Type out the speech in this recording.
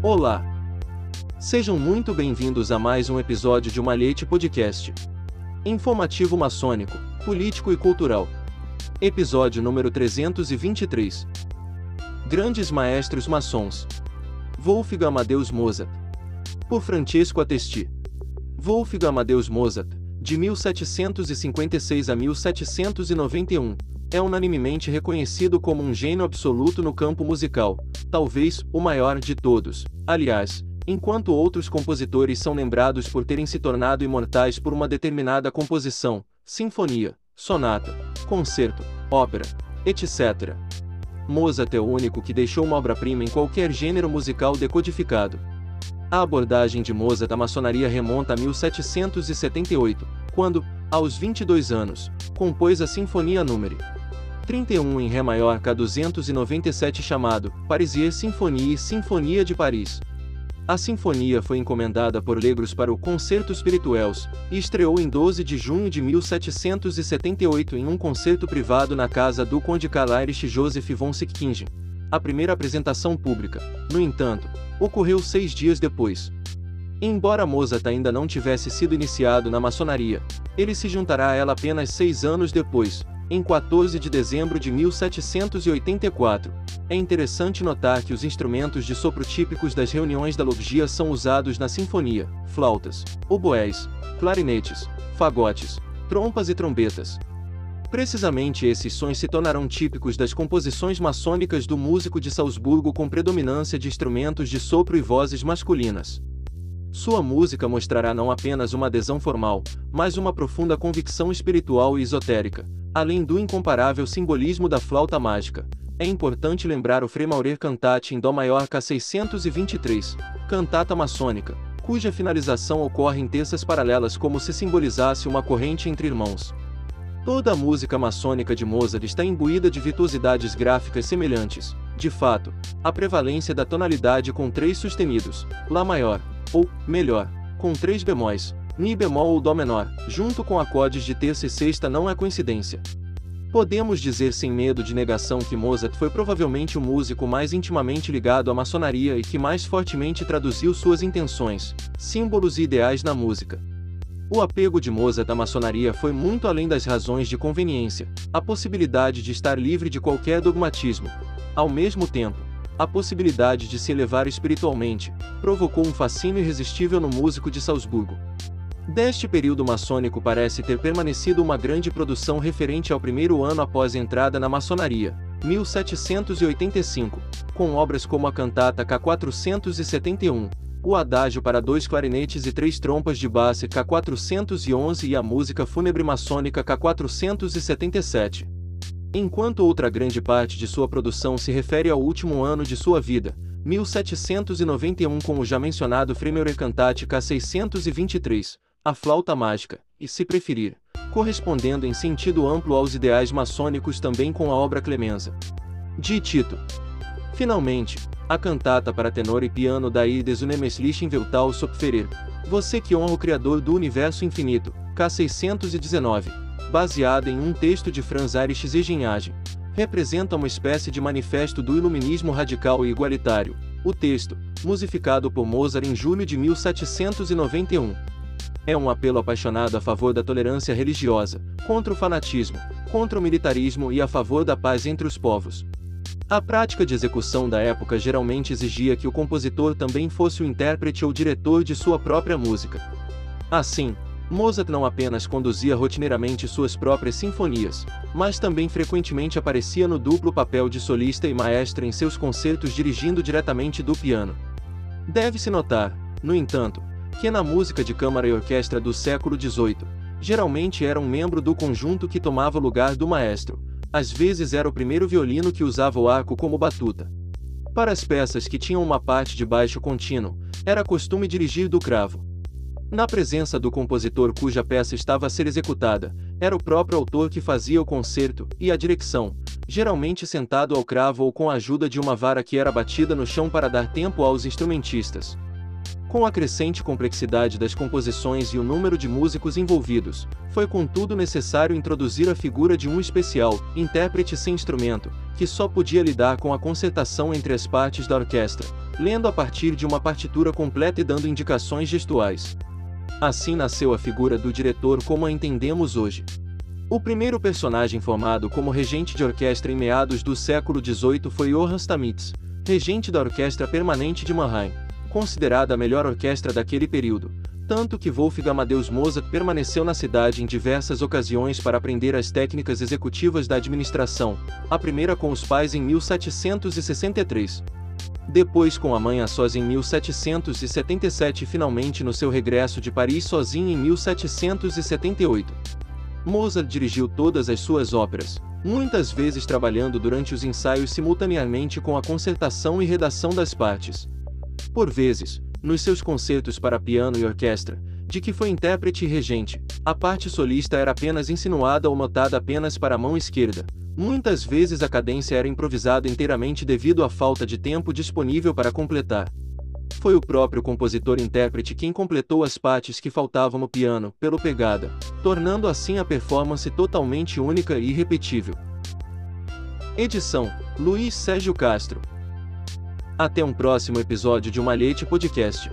Olá! Sejam muito bem-vindos a mais um episódio de Malhete Podcast. Informativo maçônico, político e cultural. Episódio número 323. Grandes maestros maçons. Wolfgang Amadeus Mozart. Por Francesco Attesti. Wolfgang Amadeus Mozart, de 1756 a 1791, é unanimemente reconhecido como um gênio absoluto no campo musical, talvez o maior de todos. Aliás, enquanto outros compositores são lembrados por terem se tornado imortais por uma determinada composição, sinfonia, sonata, concerto, ópera, etc. Mozart é o único que deixou uma obra-prima em qualquer gênero musical decodificado. A abordagem de Mozart à maçonaria remonta a 1778, quando, aos 22 anos, compôs a Sinfonia número 31 em Ré maior K297 chamado Parisier Sinfonie e Sinfonia de Paris. A sinfonia foi encomendada por Legros para o Concerto Spirituels e estreou em 12 de junho de 1778 em um concerto privado na casa do Conde Karl Heinrich Joseph von Sickkingen. A primeira apresentação pública, no entanto, ocorreu seis dias depois. Embora Mozart ainda não tivesse sido iniciado na maçonaria, ele se juntará a ela apenas seis anos depois, em 14 de dezembro de 1784. É interessante notar que os instrumentos de sopro típicos das reuniões da logia são usados na sinfonia: flautas, oboés, clarinetes, fagotes, trompas e trombetas. Precisamente esses sons se tornarão típicos das composições maçônicas do músico de Salzburgo com predominância de instrumentos de sopro e vozes masculinas. Sua música mostrará não apenas uma adesão formal, mas uma profunda convicção espiritual e esotérica, além do incomparável simbolismo da flauta mágica. É importante lembrar o Fremaurer Cantate em Dó maior K623, cantata maçônica, cuja finalização ocorre em terças paralelas como se simbolizasse uma corrente entre irmãos. Toda a música maçônica de Mozart está imbuída de virtuosidades gráficas semelhantes. De fato, a prevalência da tonalidade com três sustenidos, Lá maior, ou, melhor, com três bemóis, Mi bemol ou Dó menor, junto com acordes de terça e sexta não é coincidência. Podemos dizer sem medo de negação que Mozart foi provavelmente o músico mais intimamente ligado à maçonaria e que mais fortemente traduziu suas intenções, símbolos e ideais na música. O apego de Mozart à maçonaria foi muito além das razões de conveniência, a possibilidade de estar livre de qualquer dogmatismo. Ao mesmo tempo, a possibilidade de se elevar espiritualmente, provocou um fascínio irresistível no músico de Salzburgo. Deste período maçônico parece ter permanecido uma grande produção referente ao primeiro ano após a entrada na maçonaria, 1785, com obras como a cantata K471, o adágio para dois clarinetes e três trompas de base K411 e a música fúnebre maçônica K477 enquanto outra grande parte de sua produção se refere ao último ano de sua vida, 1791 com o já mencionado Fremeure Cantate K623, a flauta mágica, e se preferir, correspondendo em sentido amplo aos ideais maçônicos também com a obra Clemenza. De Tito. Finalmente, a cantata para tenor e piano da Ides Unemeslichen Veltal Sopferer, Você que honra o Criador do Universo Infinito, K619 baseada em um texto de Franz Erich Zegenhagen, representa uma espécie de manifesto do iluminismo radical e igualitário. O texto, musificado por Mozart em julho de 1791, é um apelo apaixonado a favor da tolerância religiosa, contra o fanatismo, contra o militarismo e a favor da paz entre os povos. A prática de execução da época geralmente exigia que o compositor também fosse o intérprete ou diretor de sua própria música. Assim, Mozart não apenas conduzia rotineiramente suas próprias sinfonias, mas também frequentemente aparecia no duplo papel de solista e maestra em seus concertos dirigindo diretamente do piano. Deve-se notar, no entanto, que na música de câmara e orquestra do século XVIII, geralmente era um membro do conjunto que tomava o lugar do maestro, às vezes era o primeiro violino que usava o arco como batuta. Para as peças que tinham uma parte de baixo contínuo, era costume dirigir do cravo, na presença do compositor cuja peça estava a ser executada, era o próprio autor que fazia o concerto e a direção, geralmente sentado ao cravo ou com a ajuda de uma vara que era batida no chão para dar tempo aos instrumentistas. Com a crescente complexidade das composições e o número de músicos envolvidos, foi contudo necessário introduzir a figura de um especial, intérprete sem instrumento, que só podia lidar com a concertação entre as partes da orquestra, lendo a partir de uma partitura completa e dando indicações gestuais. Assim nasceu a figura do diretor como a entendemos hoje. O primeiro personagem formado como regente de orquestra em meados do século XVIII foi Johann Stamitz, regente da Orquestra Permanente de Mannheim considerada a melhor orquestra daquele período, tanto que Wolfgang Amadeus Mozart permaneceu na cidade em diversas ocasiões para aprender as técnicas executivas da administração, a primeira com os pais em 1763. Depois com a mãe a sós em 1777 e finalmente no seu regresso de Paris sozinho em 1778. Mozart dirigiu todas as suas óperas, muitas vezes trabalhando durante os ensaios simultaneamente com a concertação e redação das partes. Por vezes, nos seus concertos para piano e orquestra, de que foi intérprete e regente, a parte solista era apenas insinuada ou notada apenas para a mão esquerda. Muitas vezes a cadência era improvisada inteiramente devido à falta de tempo disponível para completar. Foi o próprio compositor-intérprete quem completou as partes que faltavam no piano, pelo pegada, tornando assim a performance totalmente única e irrepetível. Edição: Luiz Sérgio Castro até um próximo episódio de Malhete Podcast.